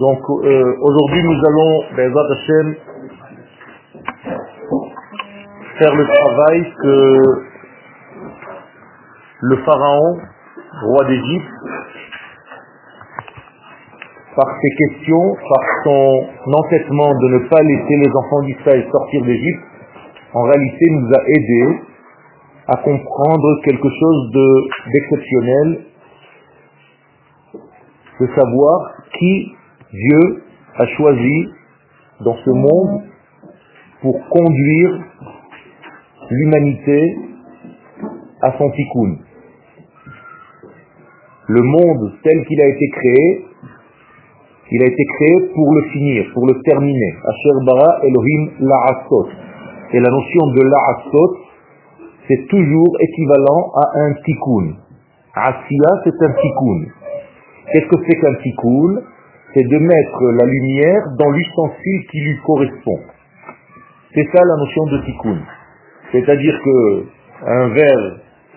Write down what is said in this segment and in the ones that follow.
Donc euh, aujourd'hui nous allons, Bezat faire le travail que le pharaon, roi d'Égypte, par ses questions, par son entêtement de ne pas laisser les enfants d'Israël sortir d'Égypte, en réalité nous a aidés à comprendre quelque chose de- d'exceptionnel, de savoir qui Dieu a choisi dans ce monde pour conduire l'humanité à son tikkun. Le monde tel qu'il a été créé, il a été créé pour le finir, pour le terminer. Asher bara Elohim la'asot. Et la notion de la'asot, c'est toujours équivalent à un tikkun. Asiya, c'est un tikkun. Qu'est-ce que c'est qu'un tikkun C'est de mettre la lumière dans l'ustensile qui lui correspond. C'est ça la notion de tikkun. C'est-à-dire que un verre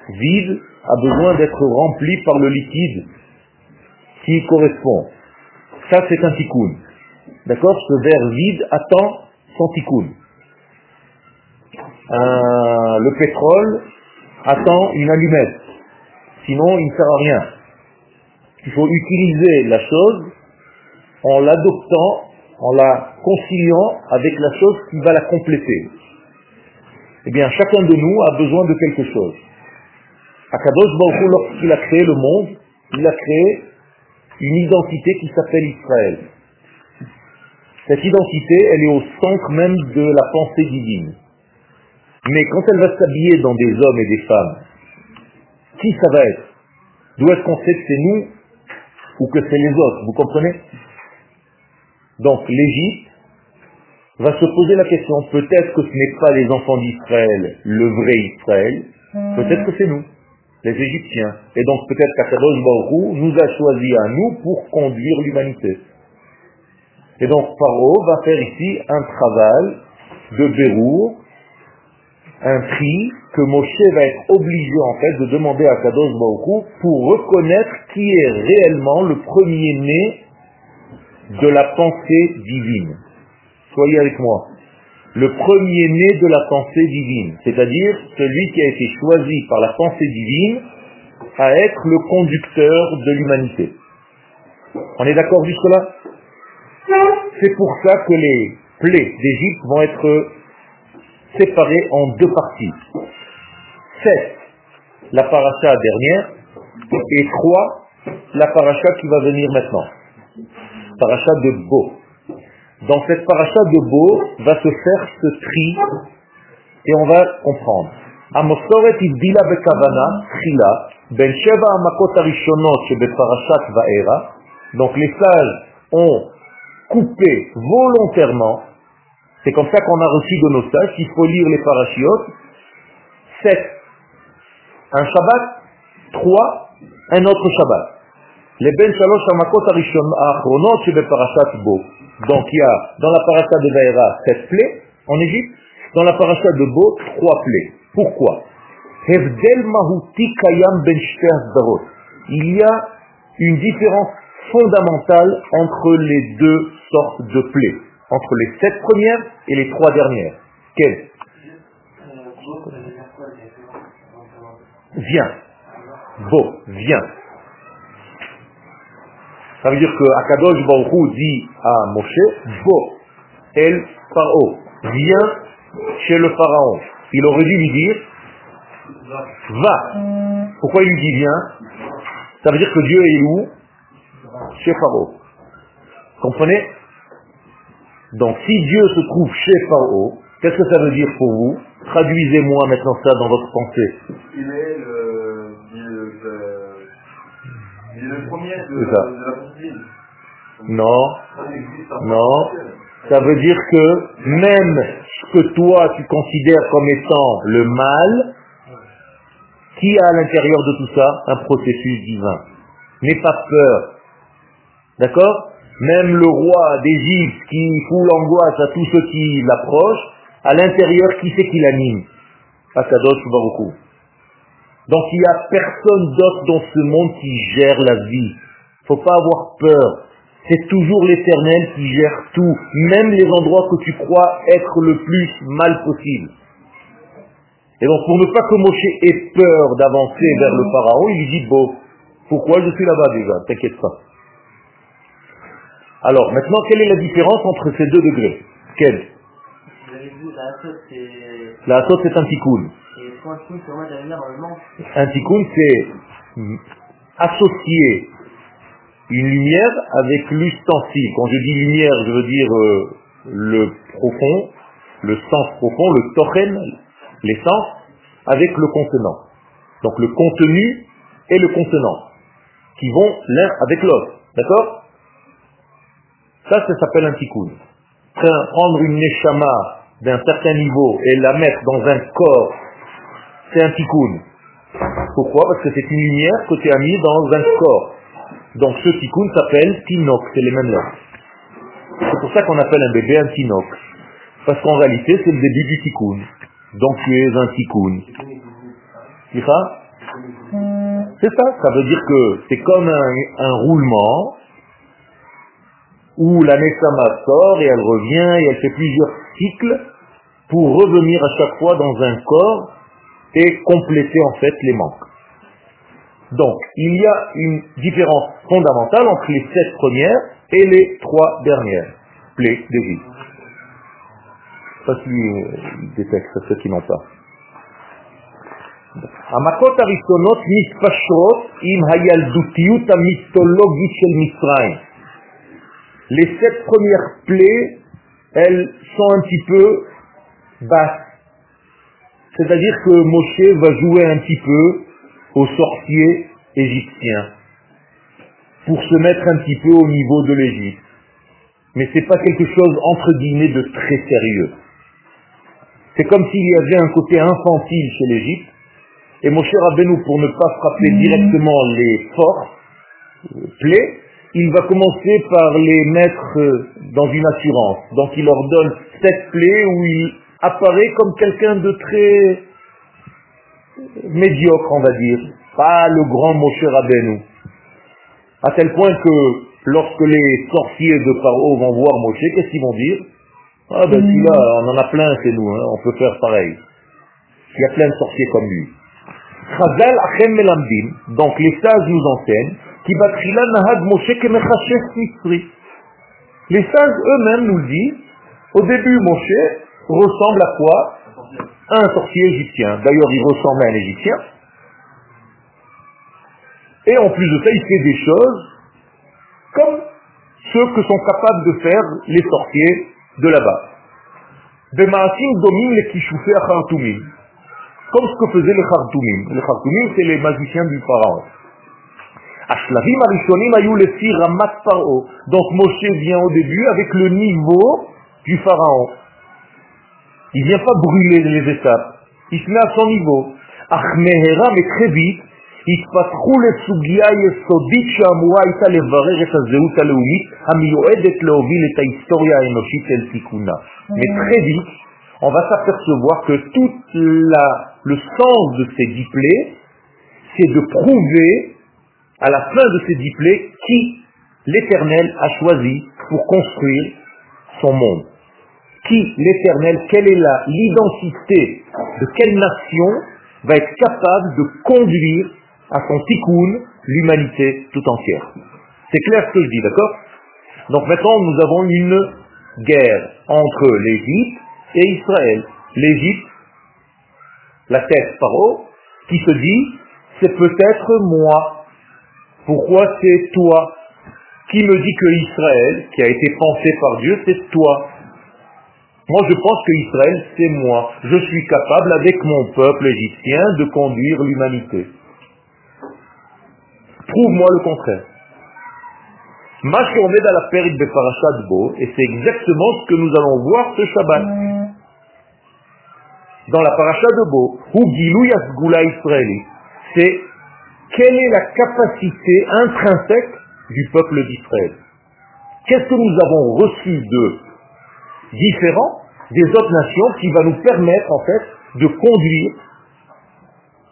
vide a besoin d'être rempli par le liquide qui correspond. Ça, c'est un tikkun. D'accord? Ce verre vide attend son tikkun. Euh, le pétrole attend une allumette. Sinon, il ne sert à rien. Il faut utiliser la chose en l'adoptant, en la conciliant avec la chose qui va la compléter. Eh bien, chacun de nous a besoin de quelque chose. Akadosh Baruch lorsqu'il a créé le monde, il a créé une identité qui s'appelle Israël. Cette identité, elle est au centre même de la pensée divine. Mais quand elle va s'habiller dans des hommes et des femmes, qui ça va être? D'où est-ce qu'on sait que c'est nous? Ou que c'est les autres Vous comprenez? Donc l'Égypte va se poser la question, peut-être que ce n'est pas les enfants d'Israël, le vrai Israël, peut-être que c'est nous, les Égyptiens. Et donc peut-être qu'Akadosh Baruch nous a choisis à nous pour conduire l'humanité. Et donc Paro va faire ici un travail de Bérour, un tri que Moshe va être obligé en fait de demander à Kadosh Hu pour reconnaître qui est réellement le premier-né de la pensée divine. Soyez avec moi. Le premier-né de la pensée divine, c'est-à-dire celui qui a été choisi par la pensée divine à être le conducteur de l'humanité. On est d'accord jusque-là? C'est pour ça que les plaies d'Égypte vont être séparées en deux parties. Sept, la paracha dernière, et trois, la paracha qui va venir maintenant. Paracha de Beau. Dans cette paracha de Beau va se faire ce tri et on va comprendre. המסורת הבדילה בכוונה, תחילה, בין שבע המכות הראשונות שבפרשת וארא, donc les sages ont coupé volontairement, c'est comme ça qu'on a reçu de nos sages qu'il faut lire les parachiotes. 7. Un Shabbat. 3. Un autre Shabbat. Les Ben Shalosh Hamakot Achronot Parashat Bo. Donc il y a dans la parasha de Vaera 7 plaies en Égypte, dans la parasha de Bo 3 plaies. Pourquoi? Ben il y a une différence fondamentale entre les deux sortes de plaies entre les sept premières et les trois dernières. Quelle Viens. Bo, viens. Ça veut dire que Akadosh Baruch Hu dit à Moshe, Bo, El Paro, viens chez le Pharaon. Il aurait dû lui dire, va. Pourquoi il lui dit viens? Ça veut dire que Dieu est où? Chez Pharaon. Comprenez? Donc si Dieu se trouve chez Pharaon, qu'est-ce que ça veut dire pour vous? Traduisez-moi maintenant ça dans votre pensée. Il est le, premier de, C'est ça. de la. Non, non. Ça veut dire que même ce que toi tu considères comme étant le mal, qui a à l'intérieur de tout ça un processus divin? N'aie pas peur. D'accord? Même le roi d'Égypte qui fout l'angoisse à tous ceux qui l'approchent, à l'intérieur, qui c'est qui l'anime Akadosh Baruch Hu. Donc il n'y a personne d'autre dans ce monde qui gère la vie. faut pas avoir peur. C'est toujours l'éternel qui gère tout, même les endroits que tu crois être le plus mal possible. Et donc pour ne pas que Moshe ait peur d'avancer vers le pharaon, il lui dit, bon, pourquoi je suis là-bas déjà? T'inquiète pas. Alors maintenant, quelle est la différence entre ces deux degrés Quelle la sauce, c'est un tikkun. Un tikkun, c'est associer une lumière avec l'ustensile. Quand je dis lumière, je veux dire euh, le profond, le sens profond, le tochen, l'essence, avec le contenant. Donc le contenu et le contenant, qui vont l'un avec l'autre. D'accord? Ça, ça s'appelle un tikkun. Prendre une neshama d'un certain niveau et la mettre dans un corps, c'est un tikkun. Pourquoi? Parce que c'est une lumière que tu as mis dans un corps. Donc ce tikkun s'appelle tinok, c'est les mêmes lettres. C'est pour ça qu'on appelle un bébé un tinok. Parce qu'en réalité, c'est le début du tikkun. Donc tu es un tikkun. C'est ça? C'est ça, ça veut dire que c'est comme un, un roulement où la Nessama sort et elle revient et elle fait plusieurs cycles pour revenir à chaque fois dans un corps et compléter en fait les manques. Donc, il y a une différence fondamentale entre les sept premières et les trois dernières plaies d'Égypte. Ça, c'est des textes, ceux qui n'ont pas. המכות הראשונות מתפשרות עם הילדותיות המיתולוגית של מצרים les sept premières plaies, elles sont un petit peu basses. C'est-à-dire que Moshe va jouer un petit peu aux sorciers égyptiens pour se mettre un petit peu au niveau de l'Égypte. Mais ce n'est pas quelque chose entre guillemets de très sérieux. C'est comme s'il y avait un côté infantile chez l'Égypte, et Moshe Rabbeinu, pour ne pas frapper directement les forts euh, plaies, il va commencer par les mettre euh, dans une assurance. Donc il leur donne cette plaies où il apparaît comme quelqu'un de très médiocre, on va dire. Pas le grand Moshe Rabbeinu. À tel point que lorsque les sorciers de Paro vont voir Moshe, qu'est-ce qu'ils vont dire? Ah ben celui-là, on en a plein chez nous, hein, on peut faire pareil. Il y a plein de sorciers comme lui. donc les sages nous enseignent les sages eux-mêmes nous disent, au début Moshe ressemble à quoi? Un sorcier égyptien. D'ailleurs, il ressemble à un égyptien. Et en plus de ça, il fait des choses comme ceux que sont capables de faire les sorciers de là-bas. Bemaasim domine les kishoufé à Khartoumim. Comme ce que faisaient les Khartoumim. Les Khartoumim, c'est les magiciens du pharaon. Donc Moshe vient au début avec le niveau du pharaon. Il vient pas brûler les étapes. Il se met à son niveau. mais très vite, התפתחו לסוגיה יסודית שאמורה הייתה לברר את הזהות הלאומית המיועדת להוביל את ההיסטוריה האנושית אל תיקונה. Mais très vite, on va s'apercevoir que tout la, le sens de ces diplés, c'est de prouver à la fin de ces diplés qui l'Éternel a choisi pour construire son monde? Qui l'Éternel, quelle est l'identité de quelle nation va être capable de conduire à son tikkun l'humanité tout entière? C'est clair ce que je dis, d'accord? Donc maintenant nous avons une guerre entre l'Égypte et Israël. L'Égypte, la tête paro, qui se dit, c'est peut-être moi pourquoi c'est toi Qui me dit que Israël, qui a été pensé par Dieu, c'est toi? Moi, je pense que Israël, c'est moi. Je suis capable, avec mon peuple égyptien, de conduire l'humanité. Prouve-moi le contraire. met à la période de Parashat Bo, et c'est exactement ce que nous allons voir ce Shabbat. Dans la Parashat de Bo, Gilou Yasgula Israëli, c'est quelle est la capacité intrinsèque du peuple d'Israël? Qu'est-ce que nous avons reçu de différent des autres nations qui va nous permettre en fait de conduire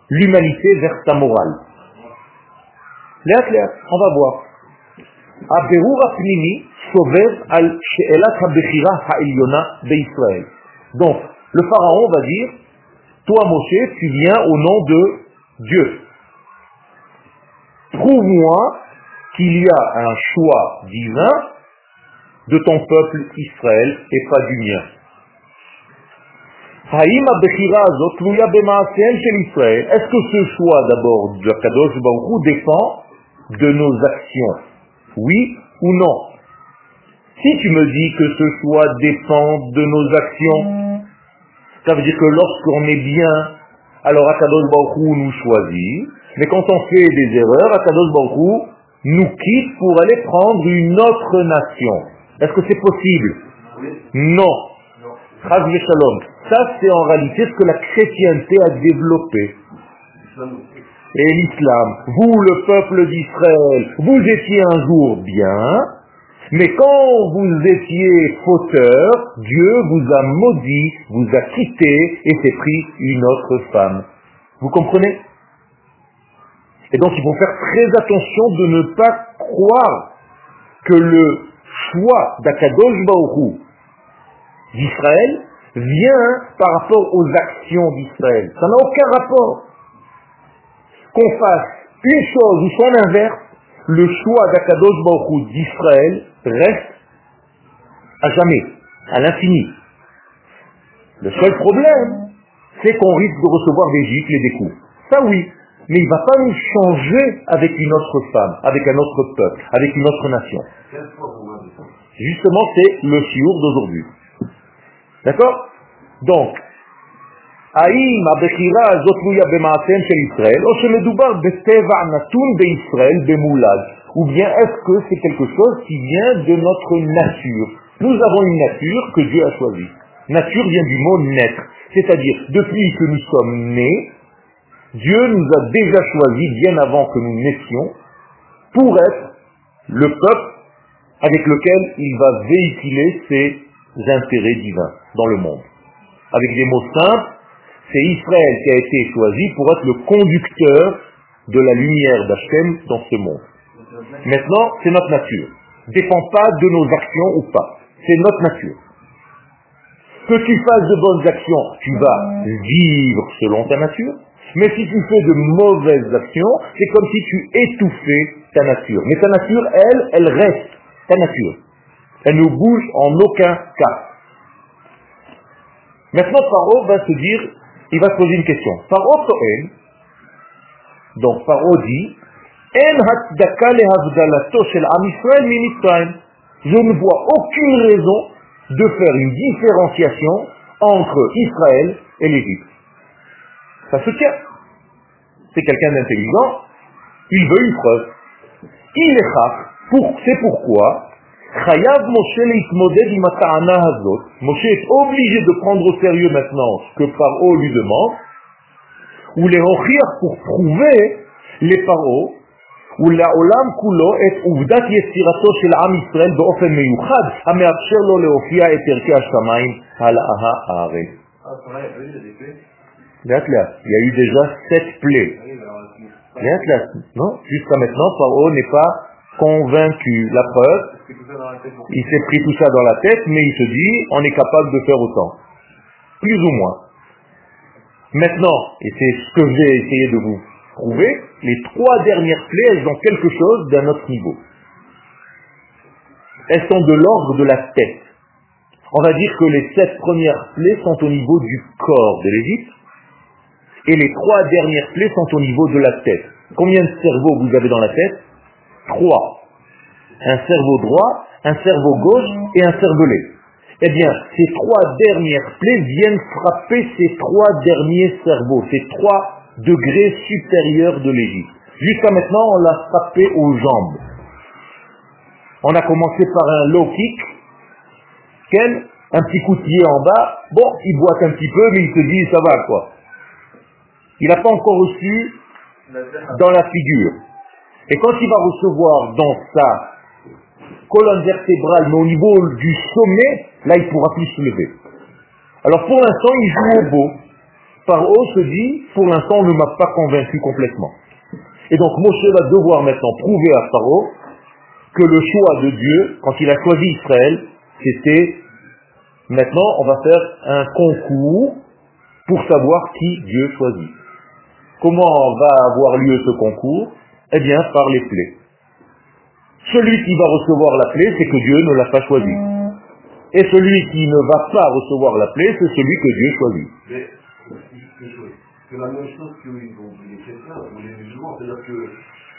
l'humanité vers sa morale? Léa, on va voir. Donc, le pharaon va dire, toi Moshe, tu viens au nom de Dieu. Prouve-moi qu'il y a un choix divin de ton peuple Israël et pas du mien. Est-ce que ce choix d'abord de Kadosh Baruch dépend de nos actions? Oui ou non? Si tu me dis que ce choix dépend de nos actions, ça veut dire que lorsqu'on est bien, alors Akadosh Baruch nous choisit, mais quand on fait des erreurs, Akadosh Baruch nous quitte pour aller prendre une autre nation. Est-ce que c'est possible? Non. Ça, c'est en réalité ce que la chrétienté a développé. Et l'islam, vous, le peuple d'Israël, vous étiez un jour bien, mais quand vous étiez fauteur, Dieu vous a maudit, vous a quitté et s'est pris une autre femme. Vous comprenez? Et donc il faut faire très attention de ne pas croire que le choix d'Akadosh Baoru d'Israël vient par rapport aux actions d'Israël. Ça n'a aucun rapport. Qu'on fasse une chose ou son inverse, le choix d'Akadosh Baruch d'Israël reste à jamais, à l'infini. Le seul problème, c'est qu'on risque de recevoir des gifles et des coups. Ça oui, mais il ne va pas nous changer avec une autre femme, avec un autre peuple, avec une autre nation. Justement, c'est le chiour d'aujourd'hui. D'accord Donc, האם הבחירה הזאת תלויה במעשיהם של ישראל, או שמדובר בטבע נתון בישראל במולד, ou bien est-ce que c'est quelque chose qui vient de notre nature Nous avons une nature que Dieu a choisie. Nature vient du mot naître, c'est-à-dire depuis que nous sommes nés, Dieu nous a déjà choisis bien avant que nous naissions pour être le peuple avec lequel il va véhiculer ses intérêts divins dans le monde. Avec des mots simples, c'est Israël qui a été choisi pour être le conducteur de la lumière d'Hachem dans ce monde. Maintenant, c'est notre nature. Dépend pas de nos actions ou pas. C'est notre nature. Que tu fasses de bonnes actions, tu vas vivre selon ta nature. Mais si tu fais de mauvaises actions, c'est comme si tu étouffais ta nature. Mais ta nature, elle, elle reste ta nature. Elle ne bouge en aucun cas. Maintenant, Paro va se dire, il va se poser une question. Paro Toel, donc Paro dit, Je ne vois aucune raison de faire une différenciation entre Israël et l'Égypte. Ça se tient. C'est quelqu'un d'intelligent, il veut une preuve. Il est pour, c'est pourquoi Moshe Moshe est obligé de prendre au sérieux maintenant ce que Paro lui demande, ou les pour prouver les Paro, ou la olam kulo et uvdat yesirato shel am Israël באופן מיוחד, המאפשר לו להופיע את ערכי השמיים על הארץ. Il y a eu déjà sept plaies. Non Jusqu'à maintenant, Paro n'est pas convaincu. La preuve, il s'est pris tout ça dans la tête, mais il se dit, on est capable de faire autant. Plus ou moins. Maintenant, et c'est ce que j'ai essayé de vous prouver, les trois dernières plaies, elles ont quelque chose d'un autre niveau. Elles sont de l'ordre de la tête. On va dire que les sept premières plaies sont au niveau du corps de l'Égypte, et les trois dernières plaies sont au niveau de la tête. Combien de cerveaux vous avez dans la tête? Trois. Un cerveau droit, un cerveau gauche et un cervelet. Eh bien, ces trois dernières plaies viennent frapper ces trois derniers cerveaux, ces trois degrés supérieurs de l'Égypte. Jusqu'à maintenant, on l'a frappé aux jambes. On a commencé par un low kick, quel? Un petit coup de pied en bas, bon, il boite un petit peu, mais il se dit, ça va quoi. Il n'a pas encore reçu dans la figure. Et quand il va recevoir dans sa colonne vertébrale, mais au niveau du sommet, là il pourra plus se lever. Alors pour l'instant, il joue au beau. Paro se dit, pour l'instant, on ne m'a pas convaincu complètement. Et donc Moshe va devoir maintenant prouver à Paro que le choix de Dieu, quand il a choisi Israël, c'était maintenant on va faire un concours pour savoir qui Dieu choisit. Comment va avoir lieu ce concours Eh bien par les plaies. Celui qui va recevoir la plaie, c'est que Dieu ne l'a pas choisi. Et celui qui ne va pas recevoir la plaie, c'est celui que Dieu choisit. Mais c'est la même chose que les chrétiens ou les musulmans, c'est-à-dire que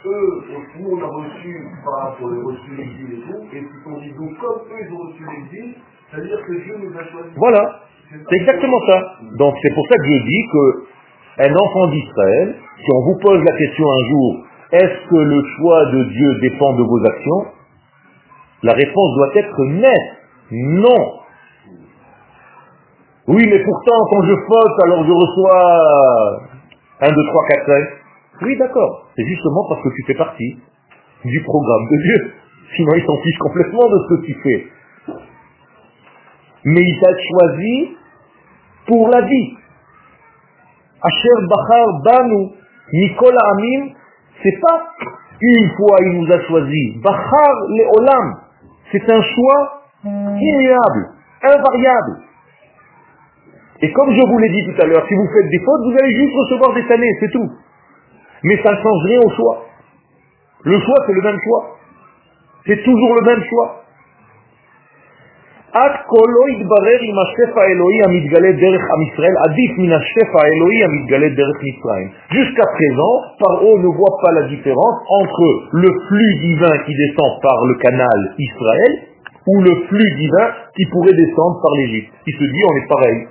eux, nous on a reçu par rapport les reçus l'exil et tout, et ils sont dit donc comme eux ils ont reçu l'exil, c'est-à-dire que Dieu nous a choisi. Voilà, c'est exactement ça. Donc c'est pour ça que je dis que un enfant d'Israël, si on vous pose la question un jour, est-ce que le choix de Dieu dépend de vos actions? La réponse doit être nette. Non. Oui, mais pourtant, quand je faute, alors je reçois 1, 2, 3, 4, 5. Oui, d'accord. C'est justement parce que tu fais partie du programme de Dieu. Sinon, il s'en fiche complètement de ce que tu fais. Mais il t'a choisi pour la vie. Asher Bachar Banu, Nicolas Amin, c'est pas une fois il nous a choisi. Bachar le Olam, c'est un choix immuable, invariable. Et comme je vous l'ai dit tout à l'heure, si vous faites des fautes, vous allez juste recevoir des années, c'est tout. Mais ça ne change rien au choix. Le choix, c'est le même choix. C'est toujours le même choix. Jusqu'à présent, Paro ne voit pas la différence entre le flux divin qui descend par le canal Israël ou le flux divin qui pourrait descendre par l'Égypte. Il se dit on est pareil.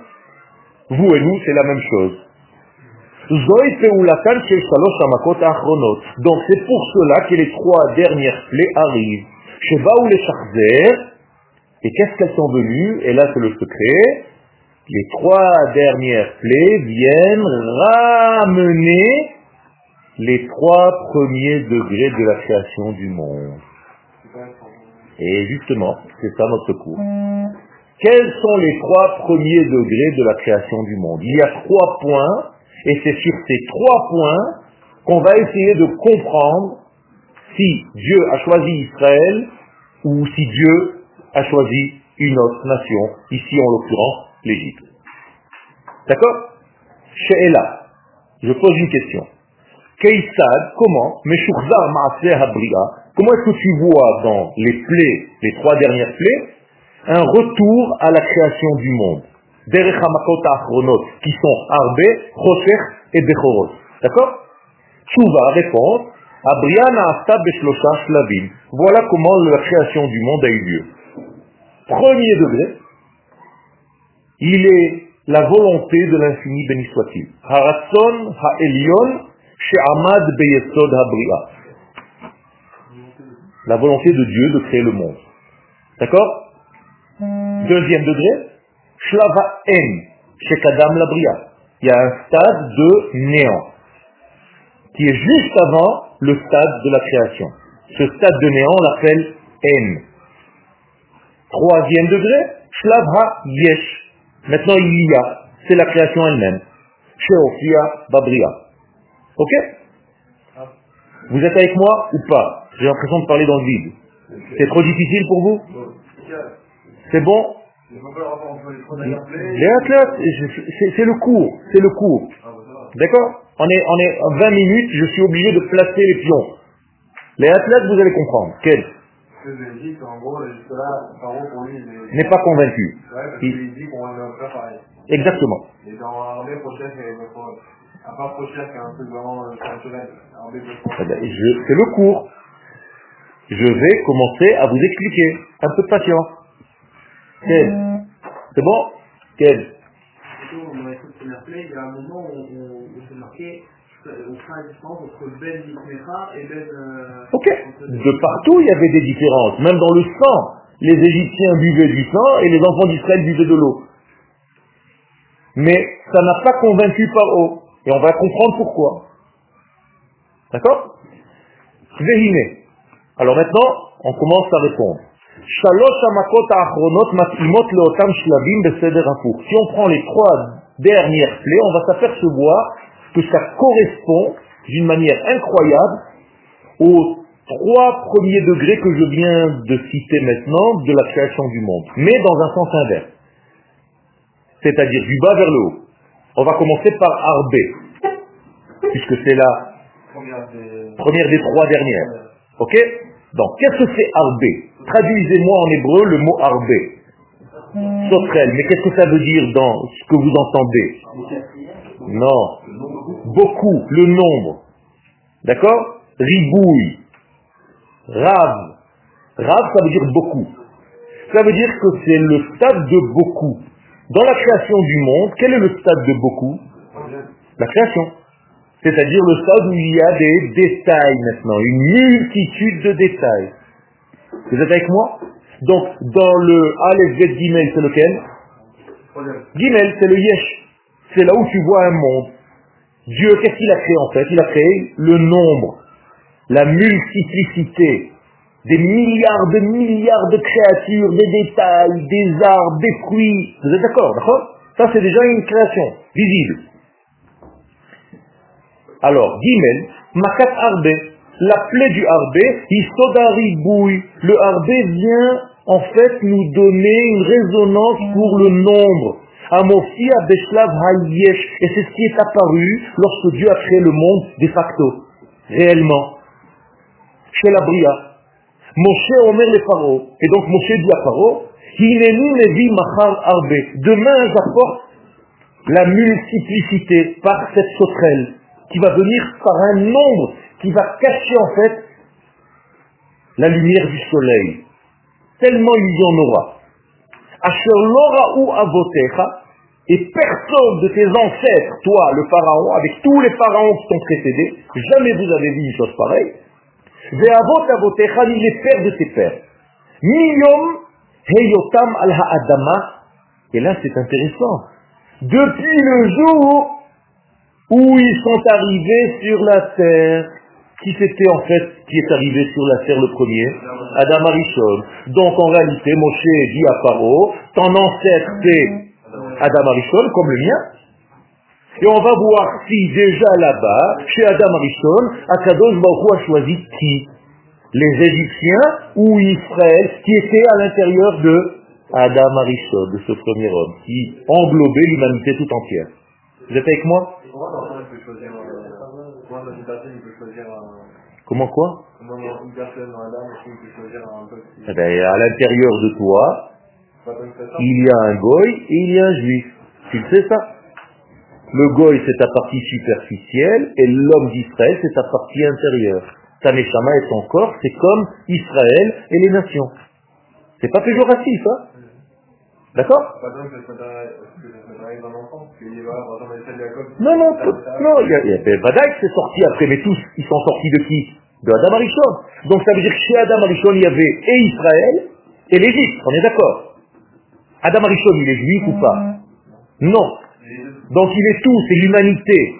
Vous et nous, c'est la même chose. Donc c'est pour cela que les trois dernières plaies arrivent. Et qu'est-ce qu'elles sont venues? Et là c'est le secret. Les trois dernières plaies viennent ramener les trois premiers degrés de la création du monde. Et justement, c'est ça notre cours. Quels sont les trois premiers degrés de la création du monde? Il y a trois points, et c'est sur ces trois points qu'on va essayer de comprendre si Dieu a choisi Israël ou si Dieu a choisi une autre nation, ici en l'occurrence l'Égypte. D'accord? She'ela, je pose une question. Keïsad, comment Comment est-ce que tu vois dans les plaies, les trois dernières plaies, un retour à la création du monde? Qui sont Arbe, Choshech et Bechorot. D'accord? Tchouva répond, Abriana Asta Beshlosha Shlavim. Voilà comment la création du monde a eu lieu. Premier degré, il est la volonté de l'infini, béni soit-il. Haratson ha'elion she'amad beyesod ha'bria. La volonté de Dieu de créer le monde. D'accord? Deuxième degré, Shlava En, Shekadam la bria. Il y a un stade de néant, qui est juste avant le stade de la création. Ce stade de néant, on l'appelle En. Troisième degré, Shlavha Yesh. Maintenant il y a, c'est la création elle-même. Sheofia Babria. Ok? Vous êtes avec moi ou pas? J'ai l'impression de parler dans le vide. C'est trop difficile pour vous? C'est bon? Les athlètes, c'est le cours, c'est le cours. D'accord? On est, on est 20 minutes, je suis obligé de placer les pions. Les athlètes, vous allez comprendre. Quel? N'est pas convaincu. il... dit qu'on va faire pareil. Exactement. Et dans l'armée prochaine, à part prochaine, c'est un truc vraiment culturel. Eh ben, c'est le cours. Je vais commencer à vous expliquer. Un peu de patience. Quel C'est bon? Quel il y a un moment où on s'est marqué on fera la différence entre Ben et Ben... Euh, ok. De partout, il y avait des différences. Même dans le sang. Les Égyptiens buvaient du sang et les enfants d'Israël buvaient de l'eau. Mais ça n'a pas convaincu par eau. Et on va comprendre pourquoi. D'accord? Vehine. Alors maintenant, on commence à répondre. Si on prend les trois dernière plaie, on va s'apercevoir que ça correspond d'une manière incroyable aux trois premiers degrés que je viens de citer maintenant de la création du monde, mais dans un sens inverse. C'est-à-dire du bas vers le haut. On va commencer par Arbé, puisque c'est la première des trois dernières. Ok? Donc, qu'est-ce que c'est Arbé Traduisez-moi en hébreu le mot Arbé. Sotrel, mais qu'est-ce que ça veut dire dans ce que vous entendez? Non. Beaucoup, le nombre. D'accord? Ribouille. Rav. Rav, ça veut dire beaucoup. Ça veut dire que c'est le stade de beaucoup. Dans la création du monde, quel est le stade de beaucoup? La création. C'est-à-dire le stade où il y a des détails maintenant, une multitude de détails. Vous êtes avec moi? Donc, dans le Aleph Gimel, c'est lequel? Gimel, c'est le Yesh. C'est là où tu vois un monde. Dieu, qu'est-ce qu'il a créé en fait? Il a créé le nombre, la multiplicité, des milliards de milliards de créatures, des détails, des arbres, des fruits. Vous êtes d'accord, d'accord? Ça, c'est déjà une création visible. Alors, Gimel, Makat Arbe, la plaie du Arbé, Isodari Bouy. Le Arbé vient en fait nous donner une résonance pour le nombre. Et c'est ce qui est apparu lorsque Dieu a créé le monde de facto, réellement. Chez la Bria. Moshe omer le Pharaon. Et donc Moshe dit à Pharaon. Demain j'apporte la multiplicité par cette sauterelle qui va venir par un nombre qui va cacher en fait la lumière du soleil. Tellement il y en aura. Asher ou avotecha, et personne de tes ancêtres, toi, le pharaon, avec tous les pharaons qui t'ont précédé, jamais vous avez vu une chose pareille. Ve'avot avotecha, ni les pères de tes pères. Miyom heyotam al ha'adama. Et là, c'est intéressant. Depuis le jour où ils sont arrivés sur la terre, qui c'était en fait qui est arrivé sur la terre le premier Adam Arishon. Donc en réalité, Moshe dit à Pharaoh, ton ancêtre c'est Adam Arishon, comme le mien. Et on va voir si déjà là-bas, chez Adam Arishon, Akadosh Baruch a choisi qui? Les Égyptiens ou Israël, qui étaient à l'intérieur de Adam Arishon, de ce premier homme, qui englobait l'humanité tout entière. Vous êtes avec moi? Comment quoi eh ben, À l'intérieur de toi, il y a un goy et il y a un juif. Tu le sais ça Le goy c'est ta partie superficielle et l'homme d'Israël c'est ta partie intérieure. Ta neshama et ton corps c'est comme Israël et les nations. C'est pas péjoratif, hein D'accord Non, non, non, il y a, il y a c'est sorti après, mais tous, ils sont sortis de qui? De Adam Arishon. Donc ça veut dire que chez Adam Arishon, il y avait et Israël et l'Égypte, on est d'accord? Adam Arishon, il est juif ou pas? Non. Donc il est tout, c'est l'humanité.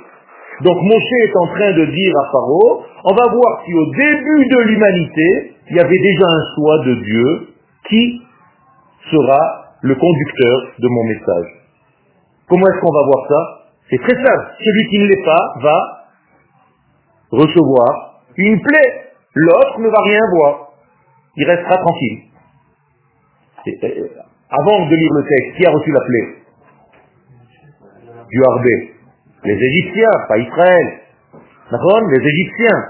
Donc Moshe est en train de dire à Pharaon, on va voir si au début de l'humanité, il y avait déjà un soi de Dieu qui sera le conducteur de mon message. Comment est-ce qu'on va voir ça? C'est très simple. Celui qui ne l'est pas va recevoir une plaie. L'autre ne va rien voir. Il restera tranquille. Euh, avant de lire le texte, qui a reçu la plaie? Du Harbé. Les Égyptiens, pas Israël. D'accord? Les Égyptiens.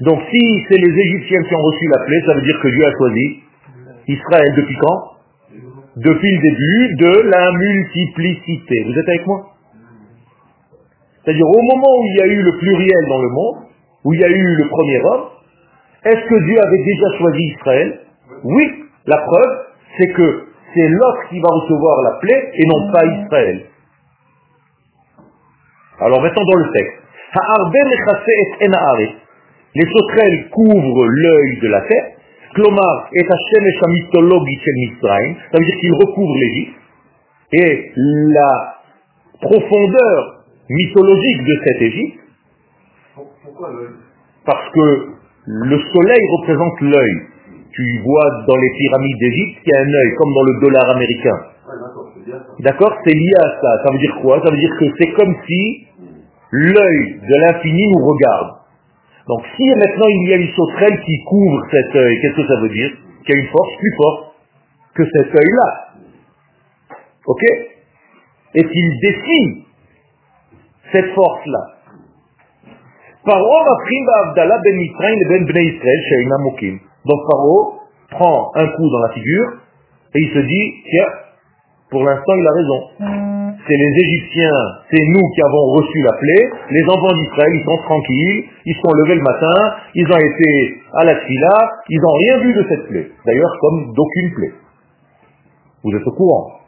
Donc si c'est les Égyptiens qui ont reçu la plaie, ça veut dire que Dieu a choisi Israël depuis quand? Depuis le début de la multiplicité. Vous êtes avec moi? C'est-à-dire au moment où il y a eu le pluriel dans le monde, où il y a eu le premier homme, est-ce que Dieu avait déjà choisi Israël? Oui, la preuve, c'est que c'est l'autre qui va recevoir la plaie et non pas Israël. Alors maintenant dans le texte. Les sauterelles couvrent l'œil de la terre, Klomar est Hashem mythologie chez Misraïm, ça veut dire qu'il recouvre l'Égypte, et la profondeur mythologique de cette Égypte, pourquoi l'œil Parce que le soleil représente l'œil. Tu vois dans les pyramides d'Égypte qu'il y a un œil, comme dans le dollar américain. D'accord C'est lié à ça. Ça veut dire quoi? Ça veut dire que c'est comme si l'œil de l'infini nous regarde. Donc si maintenant il y a une sauterelle qui couvre cet œil, qu'est-ce que ça veut dire? Qu'il y a une force plus forte que cet œil-là. Ok? Et qu'il défie cette force-là. Abdallah ben ben Donc Paro prend un coup dans la figure et il se dit, tiens, pour l'instant il a raison c'est les Égyptiens, c'est nous qui avons reçu la plaie, les enfants d'Israël, ils sont tranquilles, ils sont levés le matin, ils ont été à la fila, ils n'ont rien vu de cette plaie. D'ailleurs, comme d'aucune plaie. Vous êtes au courant